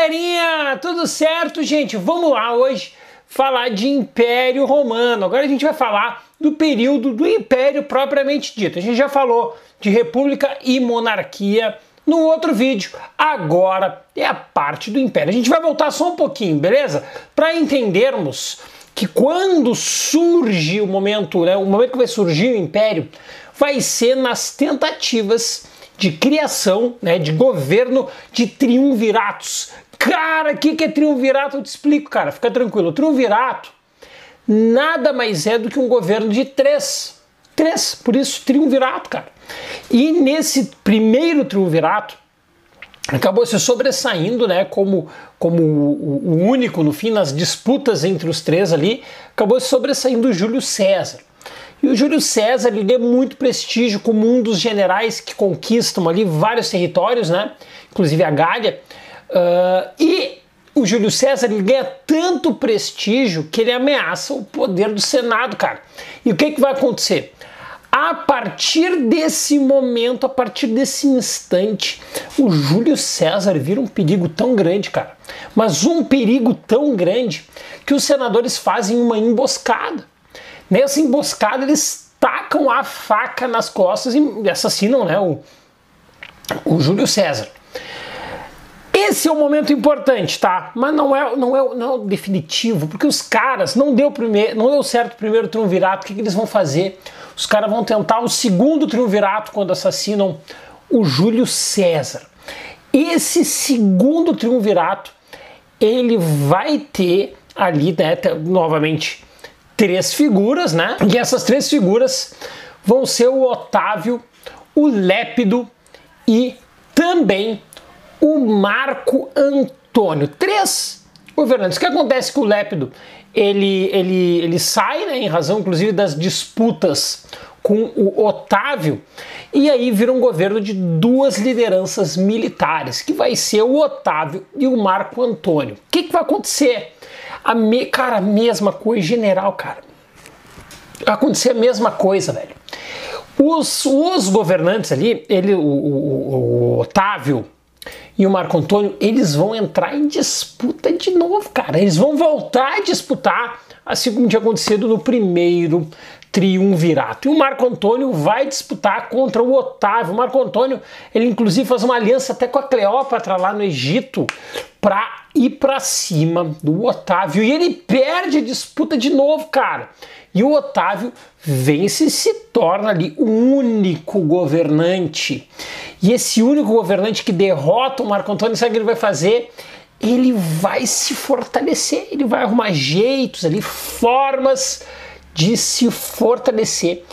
galerinha, tudo certo, gente? Vamos lá hoje falar de Império Romano. Agora a gente vai falar do período do Império propriamente dito. A gente já falou de República e Monarquia no outro vídeo. Agora é a parte do Império. A gente vai voltar só um pouquinho, beleza? Para entendermos que quando surge o momento, né, o momento que vai surgir o Império, vai ser nas tentativas de criação, né, de governo de triunviratos. Cara, o que, que é triunvirato? Eu te explico, cara, fica tranquilo. O triunvirato nada mais é do que um governo de três. Três, por isso triunvirato, cara. E nesse primeiro triunvirato, acabou se sobressaindo, né, como, como o, o único, no fim, nas disputas entre os três ali, acabou se sobressaindo Júlio César. E o Júlio César ele ganha muito prestígio como um dos generais que conquistam ali vários territórios, né? Inclusive a Gália. Uh, e o Júlio César ele ganha tanto prestígio que ele ameaça o poder do Senado, cara. E o que, que vai acontecer? A partir desse momento, a partir desse instante, o Júlio César vira um perigo tão grande, cara. Mas um perigo tão grande que os senadores fazem uma emboscada. Nessa emboscada, eles tacam a faca nas costas e assassinam né, o, o Júlio César. Esse é um momento importante, tá? Mas não é, não é, não é definitivo, porque os caras não deu primeiro, não deu certo o primeiro triunvirato. O que, que eles vão fazer? Os caras vão tentar o segundo triunvirato quando assassinam o Júlio César. Esse segundo triunvirato, ele vai ter ali, né, novamente, três figuras, né? E essas três figuras vão ser o Otávio, o Lépido e também o Marco Antônio. Três governantes. O que acontece com o Lépido? Ele, ele, ele sai, né, em razão inclusive das disputas com o Otávio, e aí vira um governo de duas lideranças militares, que vai ser o Otávio e o Marco Antônio. O que, que vai acontecer? A me, cara, a mesma coisa, general, cara. Vai acontecer a mesma coisa, velho. Os, os governantes ali, ele, o, o, o Otávio e o Marco Antônio, eles vão entrar em disputa de novo, cara. Eles vão voltar a disputar, assim como tinha acontecido no primeiro triunvirato. E o Marco Antônio vai disputar contra o Otávio. O Marco Antônio, ele inclusive faz uma aliança até com a Cleópatra lá no Egito para ir para cima do Otávio. E ele perde a disputa de novo, cara. E o Otávio vence e se torna ali o único governante. E esse único governante que derrota o Marco Antônio, sabe o que ele vai fazer? Ele vai se fortalecer, ele vai arrumar jeitos ali, formas de se fortalecer,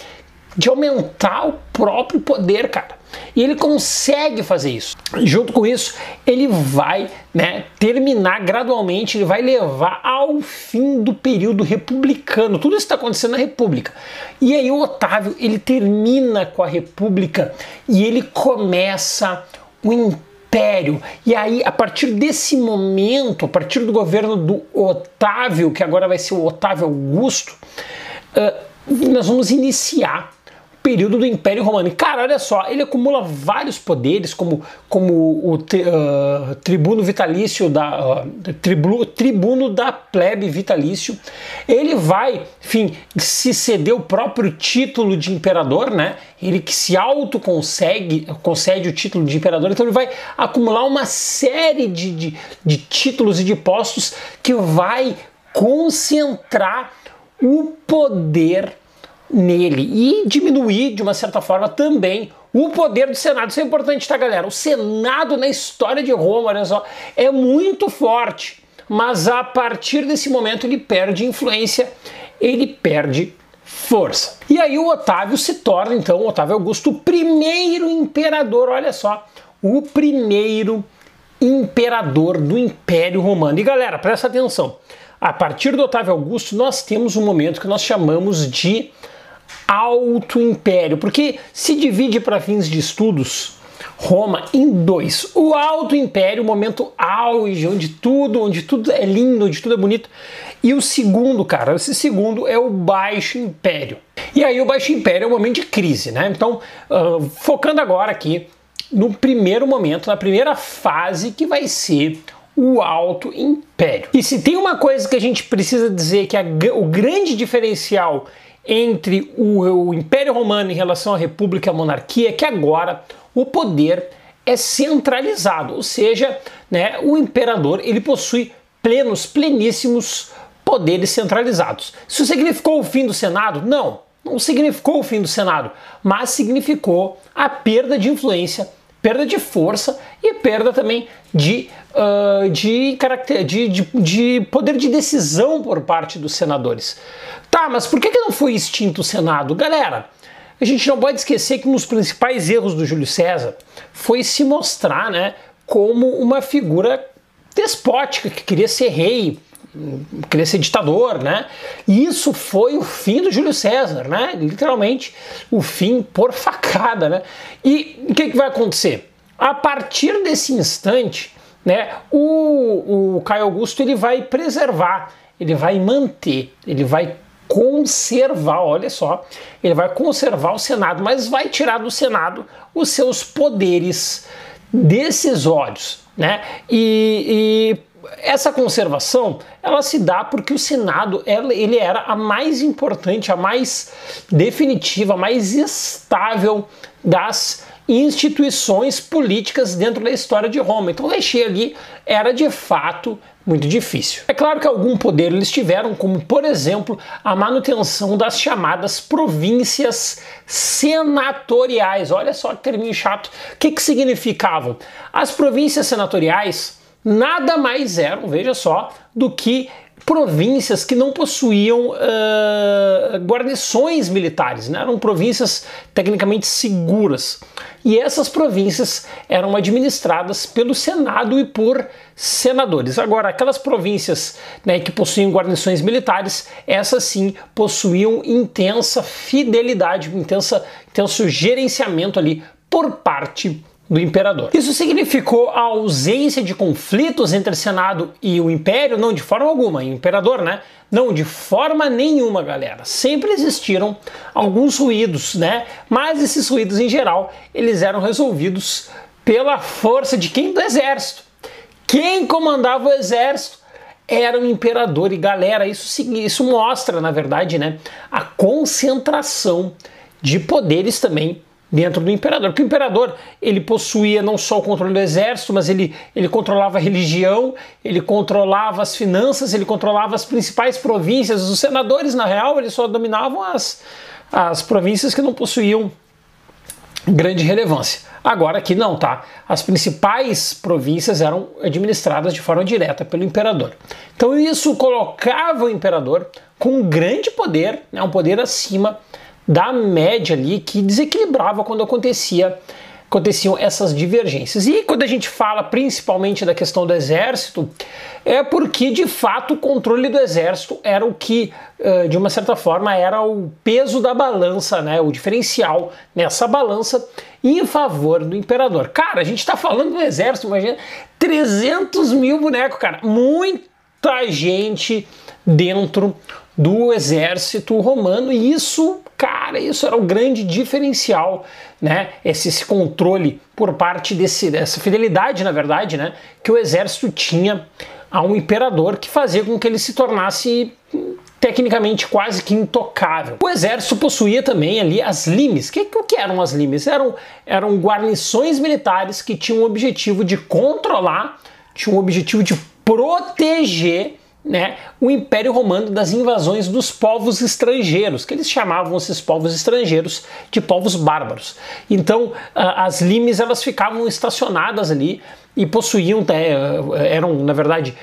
de aumentar o próprio poder, cara. E ele consegue fazer isso. Junto com isso, ele vai né, terminar gradualmente, ele vai levar ao fim do período republicano. Tudo isso está acontecendo na República. E aí o Otávio ele termina com a República e ele começa o império. E aí, a partir desse momento, a partir do governo do Otávio, que agora vai ser o Otávio Augusto, uh, nós vamos iniciar período do Império Romano. Cara, olha só, ele acumula vários poderes, como, como o uh, tribuno vitalício da uh, tribuno, da plebe vitalício. Ele vai, enfim, se ceder o próprio título de imperador, né? Ele que se auto consegue, concede o título de imperador, então ele vai acumular uma série de, de, de títulos e de postos que vai concentrar o poder nele e diminuir, de uma certa forma, também o poder do Senado. Isso é importante, tá, galera? O Senado na história de Roma, olha só, é muito forte, mas a partir desse momento ele perde influência, ele perde força. E aí o Otávio se torna, então, Otávio Augusto, o primeiro imperador, olha só, o primeiro imperador do Império Romano. E galera, presta atenção. A partir do Otávio Augusto, nós temos um momento que nós chamamos de Alto Império, porque se divide para fins de estudos Roma em dois. O Alto Império, o momento auge, onde tudo, onde tudo é lindo, onde tudo é bonito. E o segundo, cara, esse segundo é o Baixo Império. E aí o Baixo Império é um momento de crise, né? Então, uh, focando agora aqui no primeiro momento, na primeira fase que vai ser o Alto Império. E se tem uma coisa que a gente precisa dizer que é o grande diferencial entre o, o Império Romano em relação à República e à monarquia é que agora o poder é centralizado, ou seja, né, o imperador ele possui plenos, pleníssimos poderes centralizados. Isso significou o fim do Senado? Não, não significou o fim do Senado, mas significou a perda de influência, perda de força e perda também de, uh, de, caracter, de, de, de, poder de decisão por parte dos senadores. Tá, mas por que, que não foi extinto o Senado? Galera, a gente não pode esquecer que um dos principais erros do Júlio César foi se mostrar né, como uma figura despótica que queria ser rei, queria ser ditador, né? E isso foi o fim do Júlio César, né? Literalmente o fim por facada, né? E o que, que vai acontecer? A partir desse instante, né, o, o Caio Augusto ele vai preservar, ele vai manter, ele vai conservar, olha só, ele vai conservar o Senado, mas vai tirar do Senado os seus poderes decisórios, né? E, e essa conservação ela se dá porque o Senado ele era a mais importante, a mais definitiva, a mais estável das instituições políticas dentro da história de Roma. Então, mexer ali era de fato muito difícil. É claro que algum poder eles tiveram, como por exemplo a manutenção das chamadas províncias senatoriais. Olha só que termino chato. O que, que significavam? As províncias senatoriais nada mais eram, veja só, do que províncias que não possuíam uh, guarnições militares, né? eram províncias tecnicamente seguras. E essas províncias eram administradas pelo Senado e por senadores. Agora, aquelas províncias né, que possuíam guarnições militares, essas sim possuíam intensa fidelidade, intensa, intenso gerenciamento ali por parte do imperador. Isso significou a ausência de conflitos entre Senado e o Império? Não, de forma alguma. Imperador, né? Não, de forma nenhuma, galera. Sempre existiram alguns ruídos, né? Mas esses ruídos, em geral, eles eram resolvidos pela força de quem? Do exército. Quem comandava o exército era o imperador. E galera, isso, isso mostra, na verdade, né? A concentração de poderes também dentro do imperador. Porque o imperador ele possuía não só o controle do exército, mas ele, ele controlava a religião, ele controlava as finanças, ele controlava as principais províncias. Os senadores, na real, eles só dominavam as, as províncias que não possuíam grande relevância. Agora aqui não, tá? As principais províncias eram administradas de forma direta pelo imperador. Então isso colocava o imperador com um grande poder, né, um poder acima da média ali que desequilibrava quando acontecia aconteciam essas divergências. E quando a gente fala principalmente da questão do exército, é porque de fato o controle do exército era o que, de uma certa forma, era o peso da balança, né, o diferencial nessa balança em favor do imperador. Cara, a gente está falando do exército, imagina, 300 mil bonecos, cara, muita gente dentro do exército romano e isso, cara, isso era o grande diferencial, né? Esse, esse controle por parte desse, dessa fidelidade, na verdade, né? Que o exército tinha a um imperador que fazia com que ele se tornasse tecnicamente quase que intocável. O exército possuía também ali as limes. O que, que eram as limes? Eram, eram guarnições militares que tinham o objetivo de controlar, tinham o objetivo de proteger né, o Império Romano das invasões dos povos estrangeiros, que eles chamavam esses povos estrangeiros de povos bárbaros. Então, as limes elas ficavam estacionadas ali e possuíam, né, eram na verdade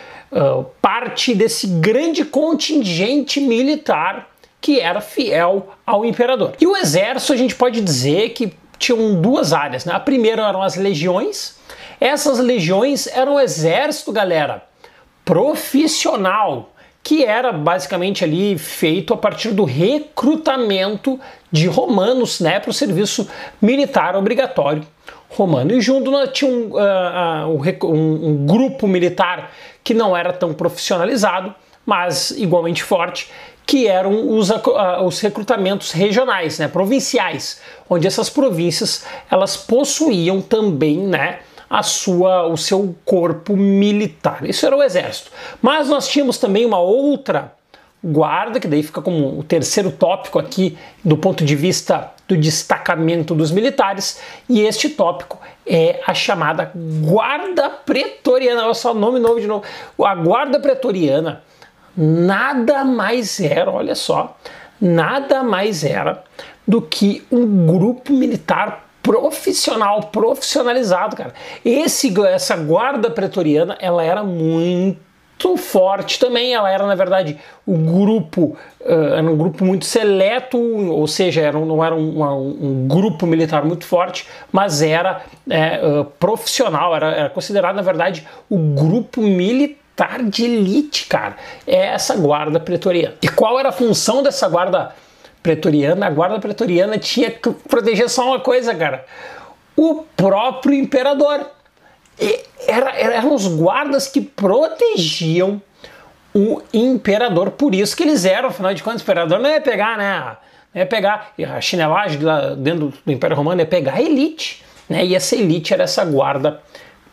parte desse grande contingente militar que era fiel ao imperador. E o exército a gente pode dizer que tinham duas áreas. Né? A primeira eram as legiões. Essas legiões eram o exército, galera profissional, que era basicamente ali feito a partir do recrutamento de romanos né, para o serviço militar obrigatório romano. E junto tinha um, uh, um, um grupo militar que não era tão profissionalizado, mas igualmente forte, que eram os, uh, os recrutamentos regionais, né, provinciais, onde essas províncias elas possuíam também né, a sua, o seu corpo militar. Isso era o exército. Mas nós tínhamos também uma outra guarda, que daí fica como o terceiro tópico aqui do ponto de vista do destacamento dos militares, e este tópico é a chamada Guarda Pretoriana. Olha só nome novo de novo. A Guarda Pretoriana nada mais era, olha só, nada mais era do que um grupo militar profissional, profissionalizado, cara. Esse, essa guarda pretoriana, ela era muito forte também. Ela era, na verdade, o grupo, uh, era um grupo muito seleto, ou seja, era, não era um, um, grupo militar muito forte, mas era é, uh, profissional, era, era considerado, na verdade, o grupo militar de elite, cara. É essa guarda pretoriana. E qual era a função dessa guarda pretoriana? A guarda pretoriana tinha que proteger só uma coisa, cara: o próprio imperador era, eram os guardas que protegiam o imperador, por isso que eles eram, afinal de contas, o imperador não ia pegar, né? Não ia pegar a chinelagem lá dentro do Império Romano, ia pegar a elite, né? E essa elite era essa guarda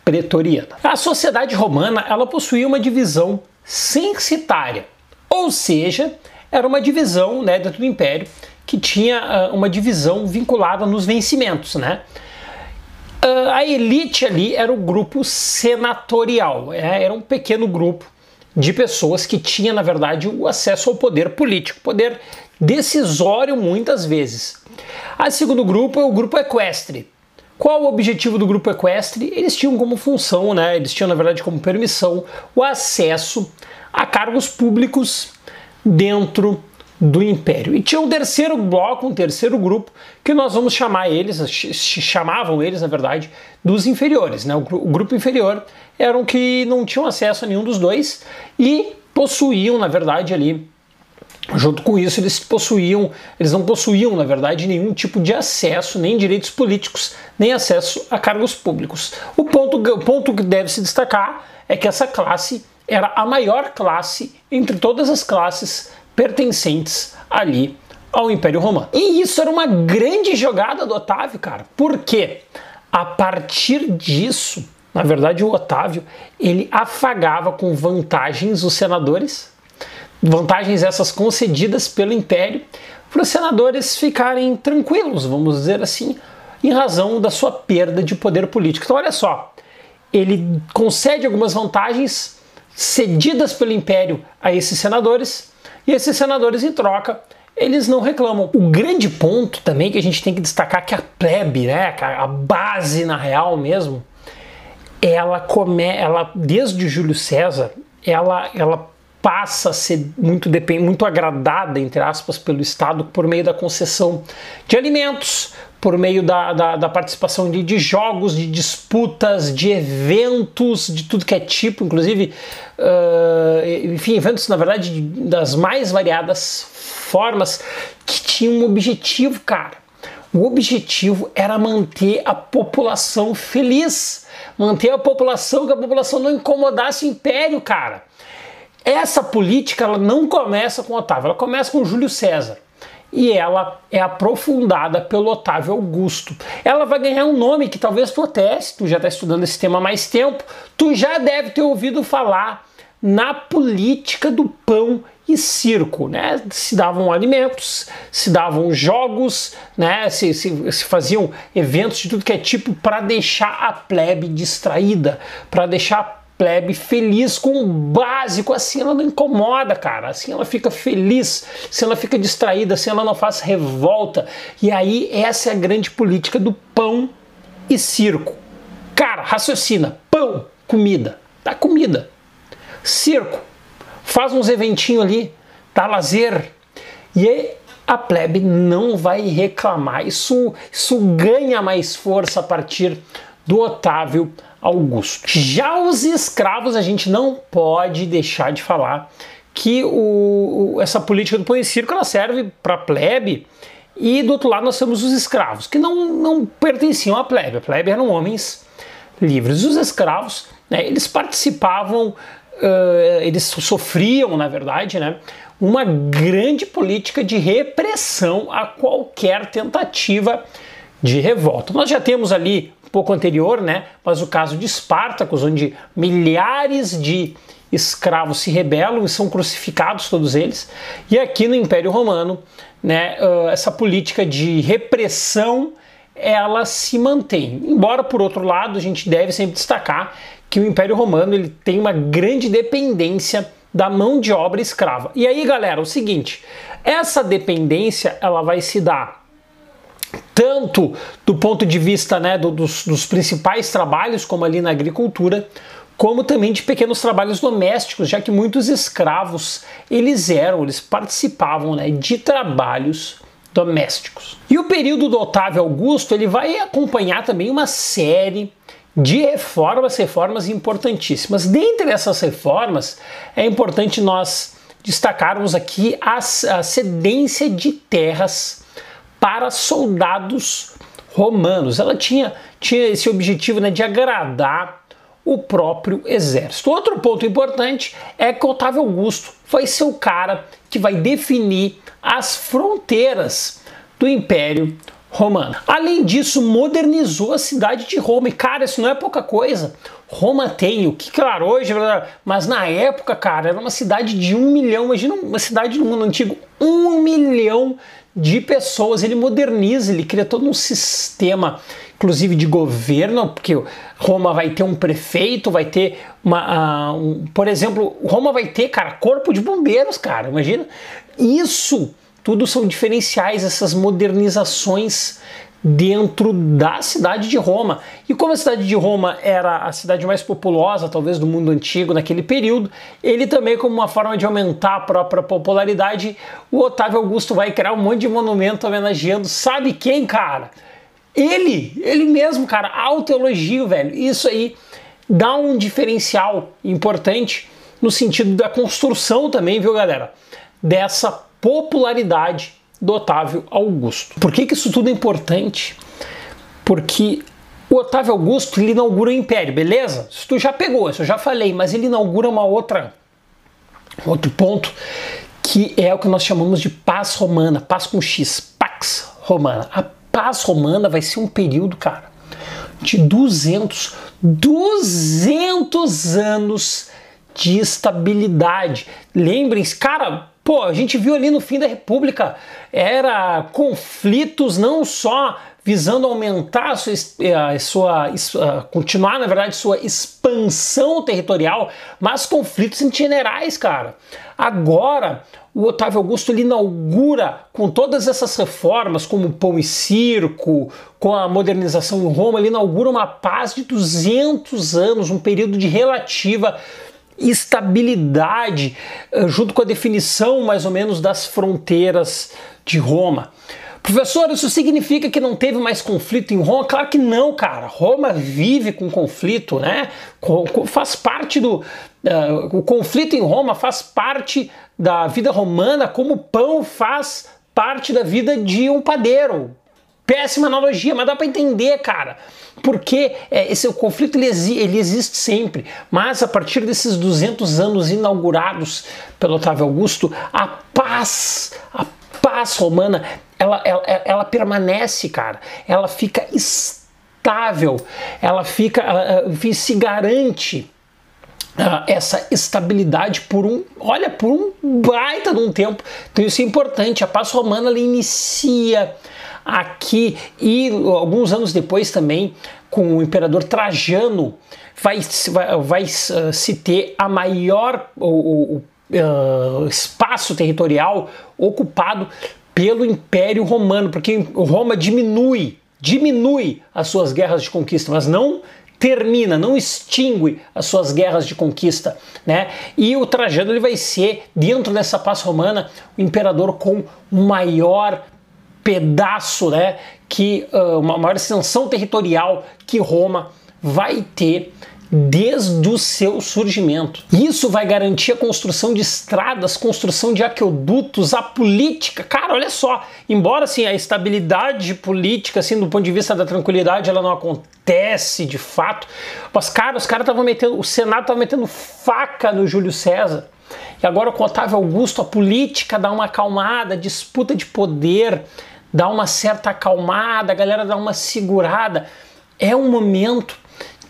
pretoriana. A sociedade romana, ela possuía uma divisão censitária, ou seja, era uma divisão né, dentro do império que tinha uh, uma divisão vinculada nos vencimentos, né? Uh, a elite ali era o grupo senatorial, é, era um pequeno grupo de pessoas que tinha, na verdade, o acesso ao poder político, poder decisório muitas vezes. A segundo grupo é o grupo equestre. Qual o objetivo do grupo equestre? Eles tinham como função, né, eles tinham, na verdade, como permissão o acesso a cargos públicos dentro do Império. E tinha um terceiro bloco, um terceiro grupo, que nós vamos chamar eles, chamavam eles, na verdade, dos inferiores. Né? O, grupo inferior eram que não tinham acesso a nenhum dos dois e possuíam, na verdade, ali Junto com isso, eles possuíam, eles não possuíam, na verdade, nenhum tipo de acesso, nem direitos políticos, nem acesso a cargos públicos. O ponto, o ponto que deve se destacar é que essa classe era a maior classe entre todas as classes pertencentes ali ao Império Romano. E isso era uma grande jogada do Otávio, cara. Por quê? A partir disso, na verdade, o Otávio ele afagava com vantagens os senadores, vantagens essas concedidas pelo Império, para os senadores ficarem tranquilos, vamos dizer assim, em razão da sua perda de poder político. Então, olha só, ele concede algumas vantagens cedidas pelo Império a esses senadores e esses senadores, em troca, eles não reclamam. O grande ponto também que a gente tem que destacar que a plebe, né, a base na real mesmo, ela come, ela desde Júlio César, ela, ela passa a ser muito, muito agradada, entre aspas, pelo Estado por meio da concessão de alimentos, por meio da, da, da participação de, de, jogos, de disputas, de eventos, de tudo que é tipo, inclusive, uh, enfim, eventos, na verdade, das mais variadas formas, que tinham um objetivo, cara. O objetivo era manter a população feliz, manter a população, que a população não incomodasse o império, cara. Essa política ela não começa com Otávio, ela começa com Júlio César e ela é aprofundada pelo Otávio Augusto. Ela vai ganhar um nome que talvez tu até, se tu já está estudando esse tema há mais tempo, tu já deve ter ouvido falar na política do pão e circo, né? Se davam alimentos, se davam jogos, né? Se, se, se faziam eventos de tudo que é tipo para deixar a plebe distraída, para deixar plebe feliz com o básico, assim ela não incomoda, cara. Assim ela fica feliz, assim ela fica distraída, assim ela não faz revolta. E aí essa é a grande política do pão e circo. Cara, raciocina, pão, comida, dá comida. Circo, faz uns eventinhos ali, dá lazer. E a plebe não vai reclamar. Isso, isso ganha mais força a partir do Otávio Augusto. Já os escravos, a gente não pode deixar de falar que o, essa política do pão e circo ela serve para plebe e do outro lado nós temos os escravos, que não, não pertenciam à plebe. A plebe eram homens livres. Os escravos, né, eles participavam, uh, eles sofriam, na verdade, né, uma grande política de repressão a qualquer tentativa de revolta. Nós já temos ali pouco anterior, né? Mas o caso de Espartacus, onde milhares de escravos se rebelam e são crucificados todos eles. E aqui no Império Romano, né, essa política de repressão ela se mantém. Embora por outro lado, a gente deve sempre destacar que o Império Romano ele tem uma grande dependência da mão de obra escrava. E aí, galera, o seguinte, essa dependência ela vai se dar tanto do ponto de vista né, do, dos, dos principais trabalhos, como ali na agricultura, como também de pequenos trabalhos domésticos, já que muitos escravos eles eram, eles participavam né, de trabalhos domésticos. E o período do Otávio Augusto ele vai acompanhar também uma série de reformas, reformas importantíssimas. Dentre essas reformas, é importante nós destacarmos aqui a, a cedência de terras para soldados romanos. Ela tinha, tinha esse objetivo né, de agradar o próprio exército. Outro ponto importante é que Otávio Augusto vai ser o cara que vai definir as fronteiras do Império Romano. Além disso, modernizou a cidade de Roma. E, cara, isso não é pouca coisa. Roma tem, o que, claro, hoje, mas na época, cara, era uma cidade de um milhão. Imagina uma cidade no mundo antigo, um milhão de pessoas. Ele moderniza, ele cria todo um sistema, inclusive de governo, porque Roma vai ter um prefeito, vai ter uma. Uh, um, por exemplo, Roma vai ter, cara, corpo de bombeiros, cara. Imagina. Isso tudo são diferenciais, essas modernizações dentro da cidade de Roma. E como a cidade de Roma era a cidade mais populosa, talvez, do mundo antigo naquele período, ele também, como uma forma de aumentar a própria popularidade, o Otávio Augusto vai criar um monte de monumento homenageando, sabe quem, cara? Ele, ele mesmo, cara, alto elogio, velho. Isso aí dá um diferencial importante no sentido da construção também, viu, galera? Dessa popularidade do Otávio Augusto. Por que, que isso tudo é importante? Porque o Otávio Augusto ele inaugura o Império, beleza? Isso tu já pegou, isso eu já falei, mas ele inaugura uma outra outro ponto que é o que nós chamamos de paz romana, paz com X, pax romana. A paz romana vai ser um período, cara, de 200, 200 anos de estabilidade. Lembrem-se, cara, Pô, a gente viu ali no fim da República, era conflitos não só visando aumentar a sua, a sua a continuar, na verdade, sua expansão territorial, mas conflitos em generais, cara. Agora, o Otávio Augusto ele inaugura com todas essas reformas, como pão e circo, com a modernização em Roma, ele inaugura uma paz de 200 anos, um período de relativa estabilidade, eh, junto com a definição mais ou menos das fronteiras de Roma. Professor, isso significa que não teve mais conflito em Roma? Claro que não, cara. Roma vive com conflito, né? Faz parte do. Uh, o conflito em Roma faz parte da vida romana, como o pão faz parte da vida de um padeiro. Péssima analogia, mas dá para entender, cara. Porque é, esse o conflito ele, ele, existe sempre, mas a partir desses 200 anos inaugurados pelo Otávio Augusto, a paz, a paz romana, ela, ela, ela permanece, cara. Ela fica estável, ela fica, enfim, se garante essa estabilidade por um, olha, por um baita de um tempo. Então isso é importante. A paz romana ela inicia aqui e alguns anos depois também com o imperador Trajano vai, vai, vai uh, se ter a maior o, o uh, espaço territorial ocupado pelo Império Romano, porque Roma diminui, diminui as suas guerras de conquista, mas não termina, não extingue as suas guerras de conquista, né? E o Trajano ele vai ser dentro dessa paz romana o imperador com maior pedaço, né, que uma maior extensão territorial que Roma vai ter desde o seu surgimento. Isso vai garantir a construção de estradas, construção de aquedutos, a política. Cara, olha só, embora assim a estabilidade política, assim, do ponto de vista da tranquilidade, ela não acontece de fato, mas cara, os caras estavam metendo, o Senado estava metendo faca no Júlio César. E agora com Otávio Augusto, a política dá uma acalmada, disputa de poder, dá uma certa acalmada, a galera dá uma segurada. é um momento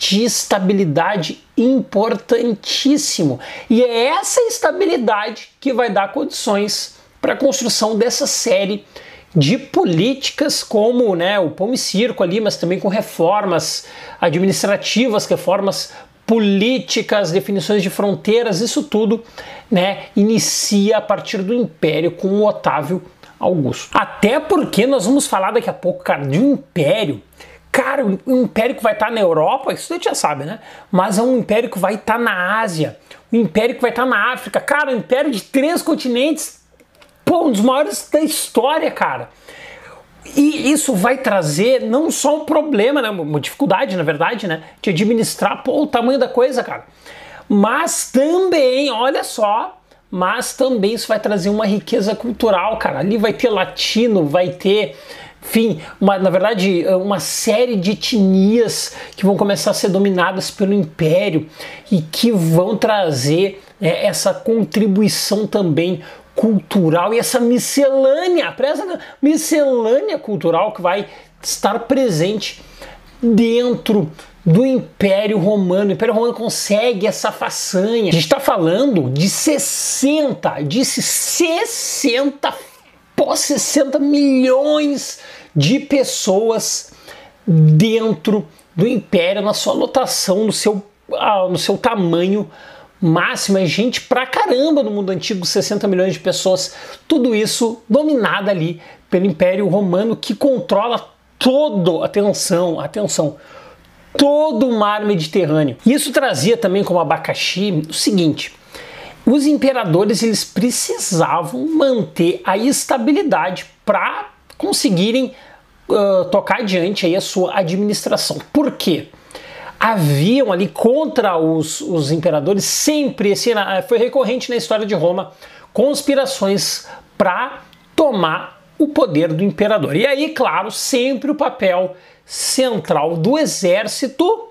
de estabilidade importantíssimo. E é essa estabilidade que vai dar condições para a construção dessa série de políticas como né, o pão e circo ali, mas também com reformas administrativas, reformas políticas, definições de fronteiras, isso tudo né, inicia a partir do Império com o Otávio Augusto. Até porque nós vamos falar daqui a pouco, cara, de um império Cara, um império que vai estar na Europa, isso a gente já sabe, né? Mas é um império que vai estar na Ásia, um império que vai estar na África. Cara, um império de três continentes, pô, um dos maiores da história, cara. E isso vai trazer não só um problema, né, uma dificuldade, na verdade, né, de administrar pô, o tamanho da coisa, cara. Mas também, olha só, mas também isso vai trazer uma riqueza cultural, cara. Ali vai ter latino, vai ter enfim, uma, na verdade, uma série de etnias que vão começar a ser dominadas pelo império e que vão trazer é, essa contribuição também cultural e essa miscelânea, essa miscelânea cultural que vai estar presente dentro do Império Romano. O Império Romano consegue essa façanha. A gente está falando de 60, disse 60 pós 60 milhões de pessoas dentro do império, na sua lotação, no seu, ah, no seu tamanho máximo. É gente pra caramba no mundo antigo, 60 milhões de pessoas. Tudo isso dominado ali pelo Império Romano que controla todo, atenção, atenção, todo o mar Mediterrâneo. Isso trazia também como abacaxi o seguinte: os imperadores eles precisavam manter a estabilidade para conseguirem uh, tocar adiante aí a sua administração. Por quê? Haviam ali contra os, os imperadores sempre, esse foi recorrente na história de Roma, conspirações para tomar o poder do imperador. E aí, claro, sempre o papel central do exército,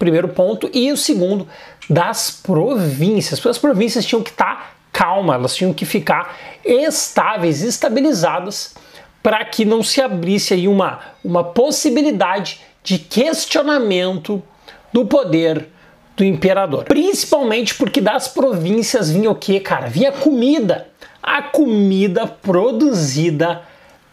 primeiro ponto, e o segundo, das províncias. As províncias tinham que estar tá calmas, elas tinham que ficar estáveis, estabilizadas, para que não se abrisse aí uma, uma possibilidade de questionamento do poder do imperador. Principalmente porque das províncias vinha o que, cara? Vinha comida. A comida produzida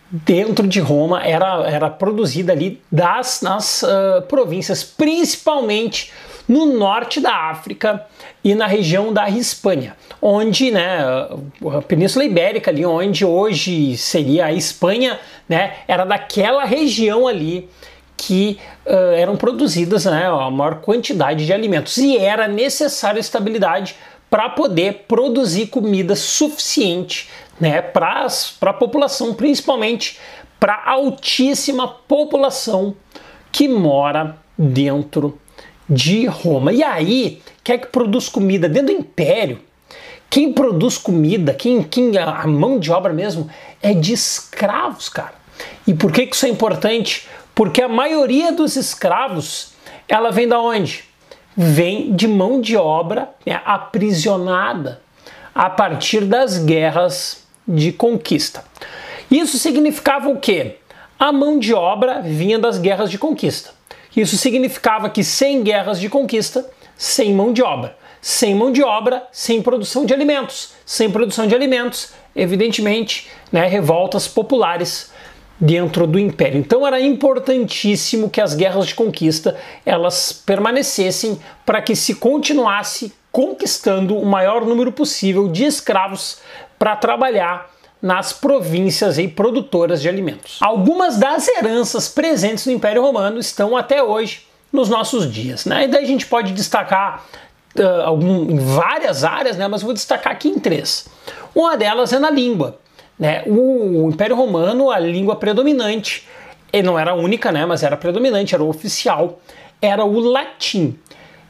dentro de Roma era, era produzida ali das nas uh, províncias, principalmente no norte da África e na região da Hispânia, onde, né, a Península Ibérica ali, onde hoje seria a Espanha, né, era daquela região ali que uh, eram produzidas né, a maior quantidade de alimentos. E era necessária estabilidade para poder produzir comida suficiente né, para a população, principalmente para a altíssima população que mora dentro de Roma. E aí, quem é que produz comida dentro do império? Quem produz comida, quem, quem a mão de obra mesmo, é de escravos, cara. E por que, que isso é importante? Porque a maioria dos escravos, ela vem da onde? Vem de mão de obra né, aprisionada a partir das guerras de conquista. Isso significava o quê? A mão de obra vinha das guerras de conquista. Isso significava que sem guerras de conquista, sem mão de obra. Sem mão de obra, sem produção de alimentos. Sem produção de alimentos, evidentemente, né, revoltas populares dentro do império. Então era importantíssimo que as guerras de conquista elas permanecessem para que se continuasse conquistando o maior número possível de escravos para trabalhar nas províncias e produtoras de alimentos. Algumas das heranças presentes no Império Romano estão até hoje nos nossos dias. Né? E daí a gente pode destacar uh, algum, em várias áreas, né? mas vou destacar aqui em três. Uma delas é na língua. Né? O, o Império Romano, a língua predominante, e não era única, né? mas era predominante, era o oficial, era o latim.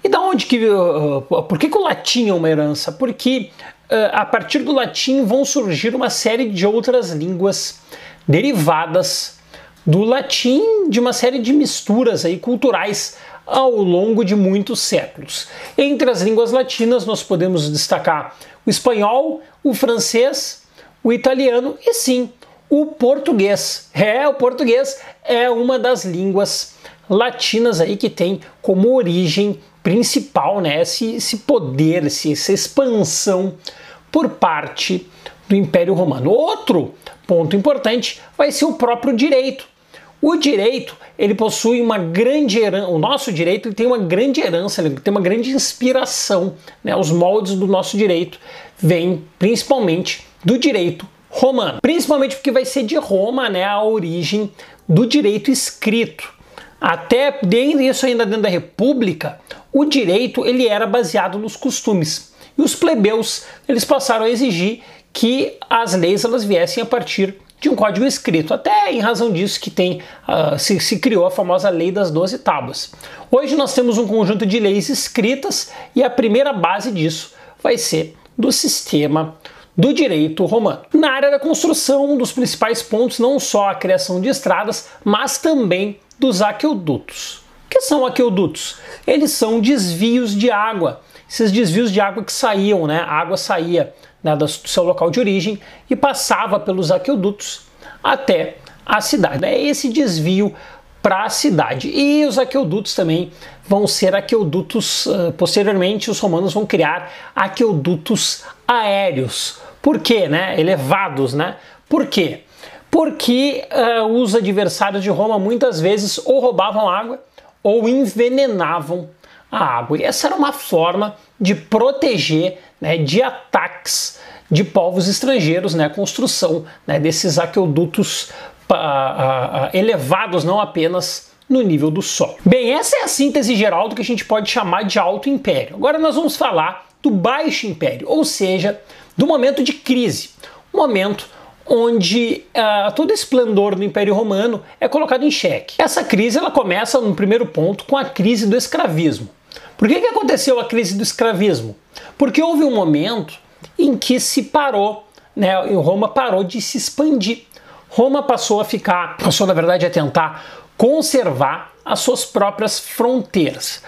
E da onde que. Uh, por que, que o latim é uma herança? Porque uh, a partir do latim vão surgir uma série de outras línguas derivadas do latim, de uma série de misturas aí culturais ao longo de muitos séculos. Entre as línguas latinas nós podemos destacar o espanhol, o francês, o italiano e sim o português. É, o português é uma das línguas latinas aí que tem como origem principal, né, esse, esse poder, esse, essa expansão por parte do Império Romano. Outro ponto importante vai ser o próprio direito. O direito, ele possui uma grande herança, o nosso direito tem uma grande herança, ele tem uma grande inspiração. Né? Os moldes do nosso direito vêm principalmente do direito romano. Principalmente porque vai ser de Roma né, a origem do direito escrito. Até dentro isso ainda dentro da República, o direito ele era baseado nos costumes. E os plebeus eles passaram a exigir que as leis elas viessem a partir de um código escrito, até em razão disso que tem uh, se, se, criou a famosa lei das doze tábuas. Hoje nós temos um conjunto de leis escritas e a primeira base disso vai ser do sistema do direito romano. Na área da construção, um dos principais pontos não só a criação de estradas, mas também dos aquedutos. O que são aquedutos? Eles são desvios de água. Esses desvios de água que saíam, né? A água saía né, do seu local de origem e passava pelos aquedutos até a cidade. É esse desvio para a cidade. E os aquedutos também vão ser aquedutos, uh, posteriormente os romanos vão criar aquedutos aéreos. Por quê? Né? Elevados, né? Por quê? Porque uh, os adversários de Roma muitas vezes ou roubavam água ou envenenavam a água. E essa era uma forma de proteger né, de ataques de povos estrangeiros, né, construção né, desses aquedutos uh, uh, elevados, não apenas no nível do Sol. Bem, essa é a síntese geral do que a gente pode chamar de Alto Império. Agora nós vamos falar do Baixo Império, ou seja, do momento de crise, momento onde uh, todo esplendor do Império Romano é colocado em xeque. Essa crise ela começa no primeiro ponto com a crise do escravismo. Por que, que aconteceu a crise do escravismo? Porque houve um momento em que se parou, né, Roma parou de se expandir. Roma passou a ficar, passou na verdade a tentar conservar as suas próprias fronteiras.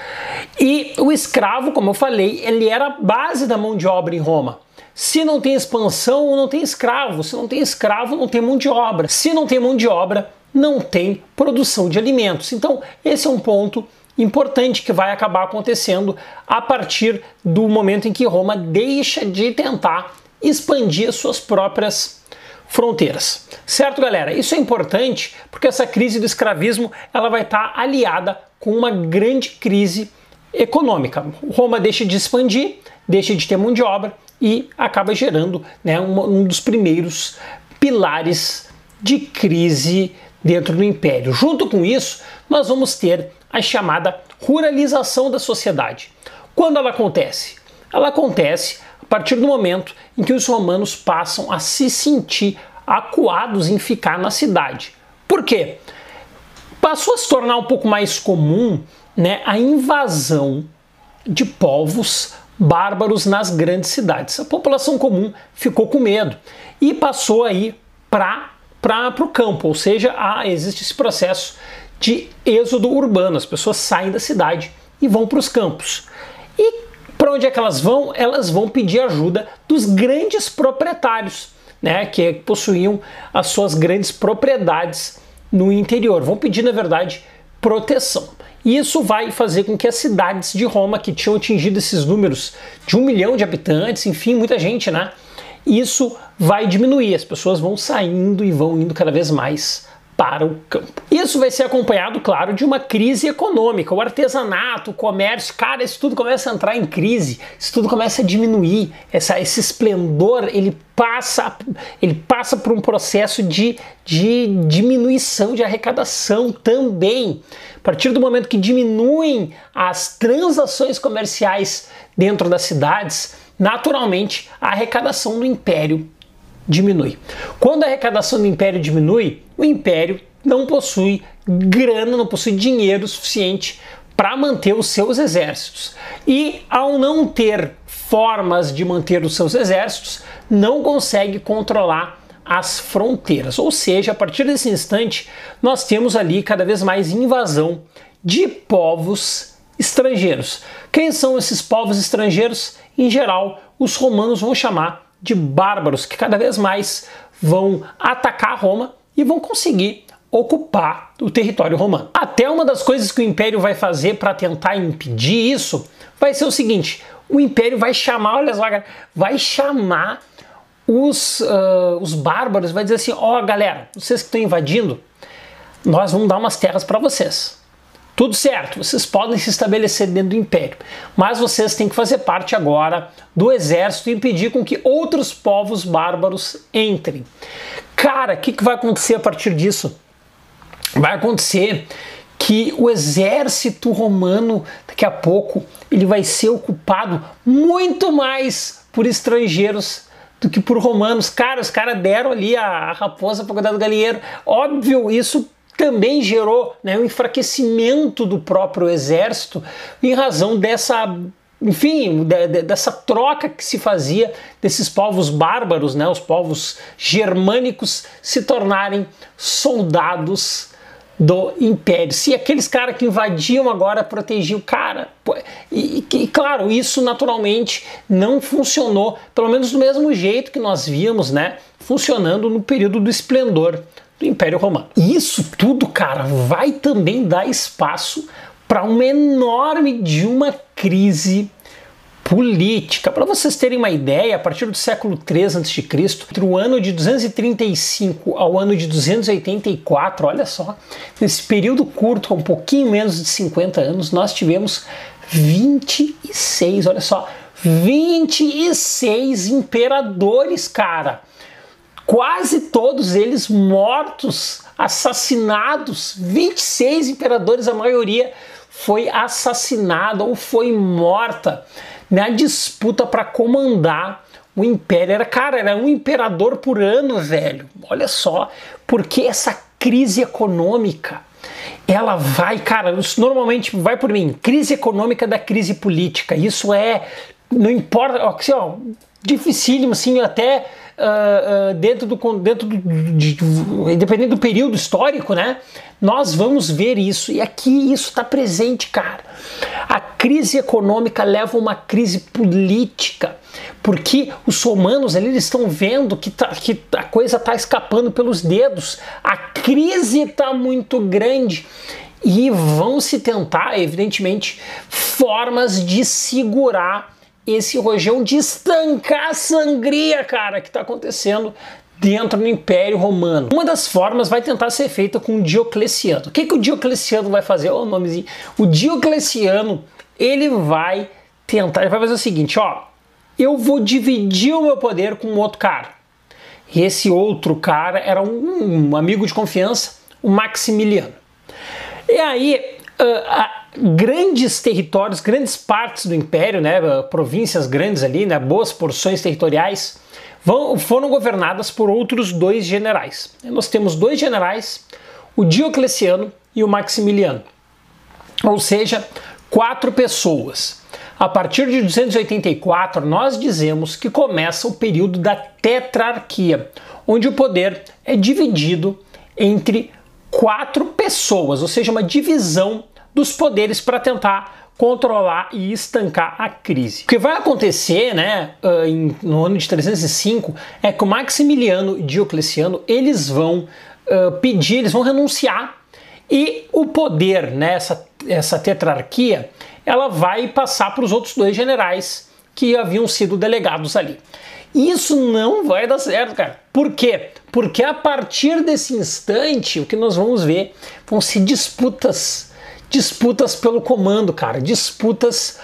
E o escravo, como eu falei, ele era a base da mão de obra em Roma. Se não tem expansão, não tem escravo. Se não tem escravo, não tem mão de obra. Se não tem mão de obra, não tem produção de alimentos. Então, esse é um ponto importante que vai acabar acontecendo a partir do momento em que Roma deixa de tentar expandir suas próprias fronteiras. Certo, galera? Isso é importante porque essa crise do escravismo ela vai estar aliada com uma grande crise econômica. Roma deixa de expandir, deixa de ter mão de obra e acaba gerando né, um, um dos primeiros pilares de crise dentro do império. Junto com isso, nós vamos ter a chamada ruralização da sociedade. Quando ela acontece? Ela acontece a partir do momento em que os romanos passam a se sentir acuados em ficar na cidade. Por quê? Passou a se tornar um pouco mais comum né, a invasão de povos bárbaros nas grandes cidades. A população comum ficou com medo e passou aí para o campo, ou seja, há, existe esse processo de êxodo urbano. As pessoas saem da cidade e vão para os campos. E para onde é que elas vão? Elas vão pedir ajuda dos grandes proprietários, né, que possuíam as suas grandes propriedades no interior. Vão pedir, na verdade, proteção. E isso vai fazer com que as cidades de Roma, que tinham atingido esses números de um milhão de habitantes, enfim, muita gente, né? Isso vai diminuir, as pessoas vão saindo e vão indo cada vez mais para o campo. Isso vai ser acompanhado, claro, de uma crise econômica. O artesanato, o comércio, cara, isso tudo começa a entrar em crise, isso tudo começa a diminuir. Essa, esse esplendor, ele passa, ele passa por um processo de, de diminuição de arrecadação também. A partir do momento que diminuem as transações comerciais dentro das cidades, naturalmente a arrecadação do império diminui. Quando a arrecadação do império diminui, o império não possui grana, não possui dinheiro suficiente para manter os seus exércitos. E ao não ter formas de manter os seus exércitos, não consegue controlar as fronteiras. Ou seja, a partir desse instante, nós temos ali cada vez mais invasão de povos estrangeiros. Quem são esses povos estrangeiros? Em geral, os romanos vão chamar de bárbaros que cada vez mais vão atacar Roma e vão conseguir ocupar o território romano. Até uma das coisas que o império vai fazer para tentar impedir isso vai ser o seguinte: o império vai chamar, olha só, vai chamar os, uh, os bárbaros, vai dizer assim: ó, oh, galera, vocês que estão invadindo, nós vamos dar umas terras para vocês. Tudo certo, vocês podem se estabelecer dentro do império, mas vocês têm que fazer parte agora do exército e impedir com que outros povos bárbaros entrem. Cara, o que, que vai acontecer a partir disso? Vai acontecer que o exército romano daqui a pouco ele vai ser ocupado muito mais por estrangeiros do que por romanos. Cara, os caras deram ali a, raposa para cuidar do galinheiro. Óbvio, isso também gerou né, um enfraquecimento do próprio exército em razão dessa enfim, de, de, dessa troca que se fazia desses povos bárbaros, né, os povos germânicos se tornarem soldados do império. Se aqueles caras que invadiam agora protegiam, cara, e, e, claro, isso naturalmente não funcionou, pelo menos do mesmo jeito que nós víamos, né, funcionando no período do esplendor do Império Romano. E isso tudo, cara, vai também dar espaço para uma enorme de uma crise política. Para vocês terem uma ideia, a partir do século 3 a.C., entre o ano de 235 ao ano de 284, olha só, nesse período curto, um pouquinho menos de 50 anos, nós tivemos 26, olha só, 26 imperadores, cara. Quase todos eles mortos, assassinados. 26 imperadores, a maioria foi assassinada ou foi morta na disputa para comandar o império. Era, cara, era um imperador por ano, velho. Olha só, porque essa crise econômica, ela vai, cara, isso normalmente vai por mim, crise econômica da crise política. Isso é, não importa, assim, ó, dificílimo, assim, até uh, uh, dentro do, dentro do, de, independente do período histórico, né? Nós vamos ver isso e aqui isso está presente, cara. A crise econômica leva a uma crise política, porque os romanos ali, eles estão vendo que, tá, que a coisa está escapando pelos dedos, a crise está muito grande e vão se tentar, evidentemente, formas de segurar esse rojão de estancar a sangria, cara, que está acontecendo dentro do Império Romano. Uma das formas vai tentar ser feita com Diocleciano. O que, que o Diocleciano vai fazer? Olha o nomezinho. O Diocleciano, ele vai tentar, ele vai fazer o seguinte, ó, eu vou dividir o meu poder com outro cara. E esse outro cara era um, um amigo de confiança, o Maximiliano. E aí, uh, grandes territórios, grandes partes do império, né, províncias grandes ali, né, boas porções territoriais, vão, foram governadas por outros dois generais. Nós temos dois generais, o Diocleciano e o Maximiliano. Ou seja, quatro pessoas. A partir de 284, nós dizemos que começa o período da tetrarquia, onde o poder é dividido entre quatro pessoas, ou seja, uma divisão dos poderes para tentar controlar e estancar a crise. O que vai acontecer, né, ah, no ano de 305, é que o Maximiliano e Diocleciano eles vão uh, pedir, eles vão renunciar e o poder, né, essa, essa tetrarquia, ela vai passar para os outros dois generais que haviam sido delegados ali. Isso não vai dar certo, cara. Por quê? Porque a partir desse instante, o que nós vamos ver vão ser disputas. Disputas pelo comando, cara. Disputas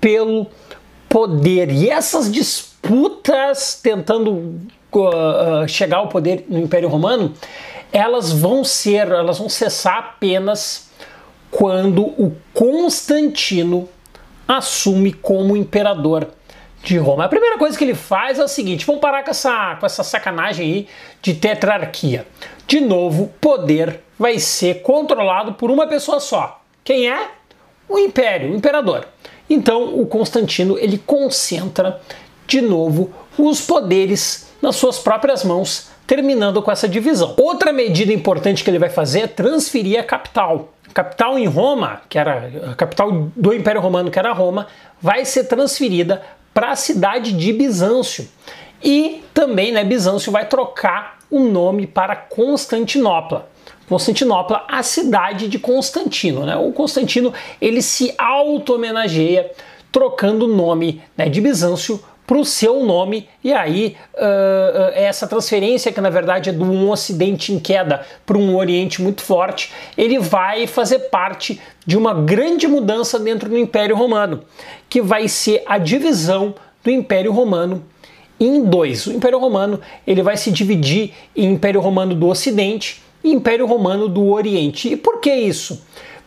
pelo poder. E essas disputas tentando uh, chegar ao poder no Império Romano, elas vão ser, elas vão cessar apenas quando o Constantino assume como imperador de Roma. A primeira coisa que ele faz é o seguinte: vamos parar com essa, com essa sacanagem aí de tetrarquia. De novo, poder vai ser controlado por uma pessoa só. Quem é? O império, o imperador. Então, o Constantino ele concentra de novo os poderes nas suas próprias mãos, terminando com essa divisão. Outra medida importante que ele vai fazer é transferir a capital. A capital em Roma, que era a capital do Império Romano, que era Roma, vai ser transferida para a cidade de Bizâncio. E também né, Bizâncio vai trocar o nome para Constantinopla. Constantinopla, a cidade de Constantino. Né? O Constantino ele se auto-homenageia trocando o nome né, de Bizâncio para o seu nome, e aí uh, essa transferência, que na verdade é de um Ocidente em queda para um Oriente muito forte, ele vai fazer parte de uma grande mudança dentro do Império Romano, que vai ser a divisão do Império Romano em dois. O Império Romano ele vai se dividir em Império Romano do Ocidente Império Romano do Oriente. E por que isso?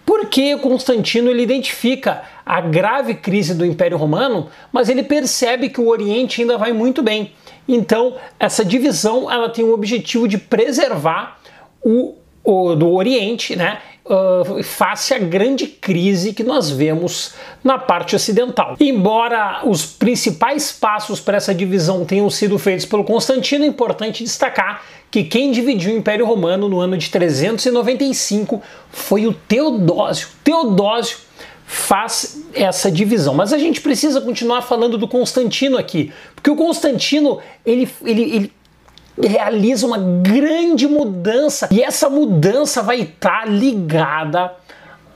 Porque Constantino ele identifica a grave crise do Império Romano, mas ele percebe que o Oriente ainda vai muito bem. Então, essa divisão ela tem o objetivo de preservar o, o do Oriente, né, uh, face à grande crise que nós vemos na parte ocidental. Embora os principais passos para essa divisão tenham sido feitos pelo Constantino, é importante destacar que quem dividiu o Império Romano no ano de 395 foi o Teodósio. Teodósio faz essa divisão. Mas a gente precisa continuar falando do Constantino aqui, porque o Constantino ele, ele, ele realiza uma grande mudança e essa mudança vai estar ligada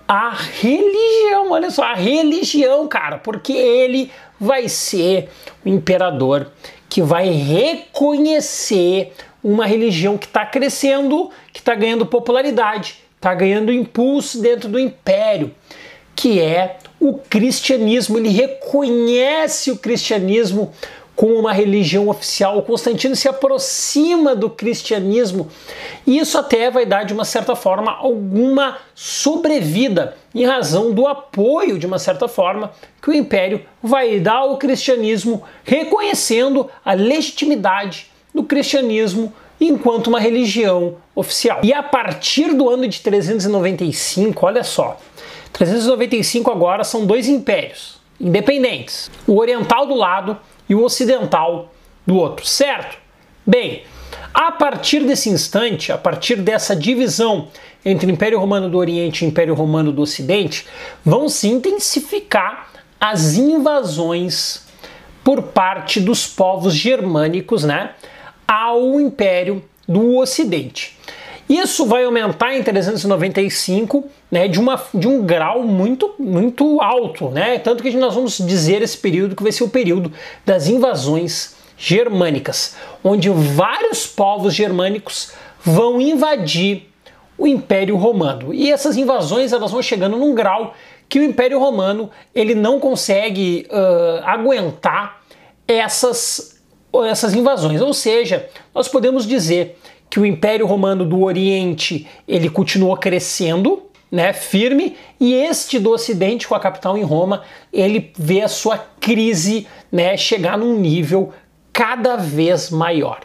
à religião. Olha só, a religião, cara, porque ele vai ser o imperador que vai reconhecer uma religião que está crescendo, que está ganhando popularidade, está ganhando impulso dentro do império, que é o cristianismo. Ele reconhece o cristianismo como uma religião oficial. O Constantino se aproxima do cristianismo e isso até vai dar, de uma certa forma, alguma sobrevida em razão do apoio, de uma certa forma, que o império vai dar ao cristianismo, reconhecendo a legitimidade do cristianismo enquanto uma religião oficial. E a partir do ano de 395, olha só, 395 agora são dois impérios independentes, o oriental do lado e o ocidental do outro, certo? Bem, a partir desse instante, a partir dessa divisão entre Império Romano do Oriente e Império Romano do Ocidente, vão se intensificar as invasões por parte dos povos germânicos, né? Ao Império do Ocidente. Isso vai aumentar em 395, né, de, uma, de um grau muito, muito alto, né? Tanto que nós vamos dizer esse período que vai ser o período das invasões germânicas, onde vários povos germânicos vão invadir o Império Romano. E essas invasões elas vão chegando num grau que o Império Romano ele não consegue uh, aguentar essas essas invasões. Ou seja, nós podemos dizer que o Império Romano do Oriente ele continuou crescendo, né, firme, e este do Ocidente, com a capital em Roma, ele vê a sua crise né, chegar num nível cada vez maior.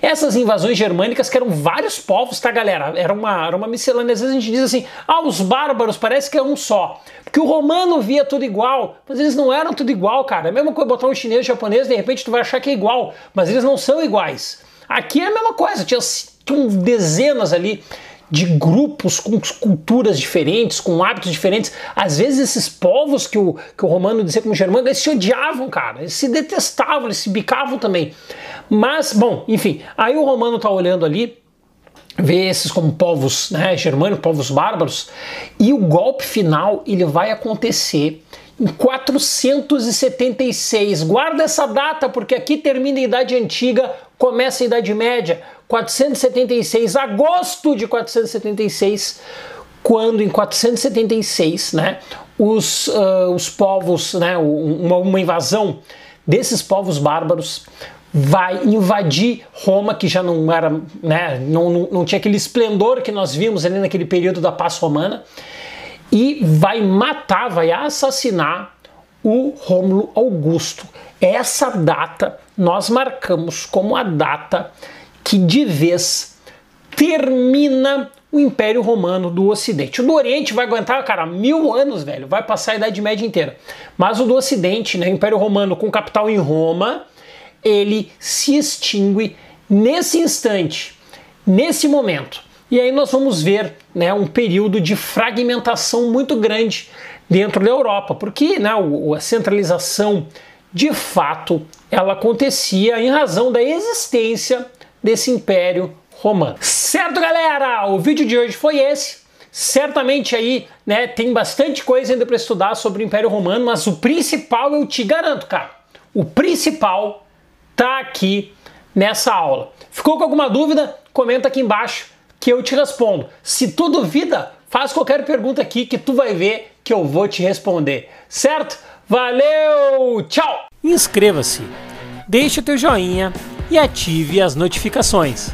Essas invasões germânicas, que eram vários povos, tá, galera? Era uma, era uma miscelânea. Às vezes a gente diz assim, ah, os bárbaros parece que é um só. Porque o romano via tudo igual, mas eles não eram tudo igual, cara. É a mesma coisa botar um chinês e um japonês, de repente tu vai achar que é igual, mas eles não são iguais. Aqui é a mesma coisa, tinha, tinha dezenas ali de grupos com culturas diferentes, com hábitos diferentes. Às vezes esses povos que o, que o romano dizia como germânico, eles se odiavam, cara. Eles se detestavam, eles se bicavam também. Mas, bom, enfim, aí o romano tá olhando ali, vê esses como povos né, germânicos, povos bárbaros, e o golpe final ele vai acontecer em 476. Guarda essa data, porque aqui termina a Idade Antiga, começa a Idade Média. 476, agosto de 476, quando em 476, né, os, uh, os povos, né, uma, uma invasão desses povos bárbaros vai invadir Roma, que já não era, né, não, não, não, tinha aquele esplendor que nós vimos ali naquele período da paz romana, e vai matar, vai assassinar o Rômulo Augusto. Essa data nós marcamos como a data que de vez termina o Império Romano do Ocidente. O do Oriente vai aguentar, cara, mil anos, velho, vai passar a Idade Média inteira. Mas o do Ocidente, né, o Império Romano com capital em Roma, ele se extingue nesse instante, nesse momento. E aí nós vamos ver né, um período de fragmentação muito grande dentro da Europa, porque né, a centralização de fato ela acontecia em razão da existência desse império Romano. Certo, galera? O vídeo de hoje foi esse. Certamente aí, né, tem bastante coisa ainda para estudar sobre o Império Romano, mas o principal eu te garanto, cara. O principal tá aqui nessa aula. Ficou com alguma dúvida? Comenta aqui embaixo que eu te respondo. Se tu duvida, faz qualquer pergunta aqui que tu vai ver que eu vou te responder. Certo? Valeu! Tchau! Inscreva-se, deixe o teu joinha e ative as notificações.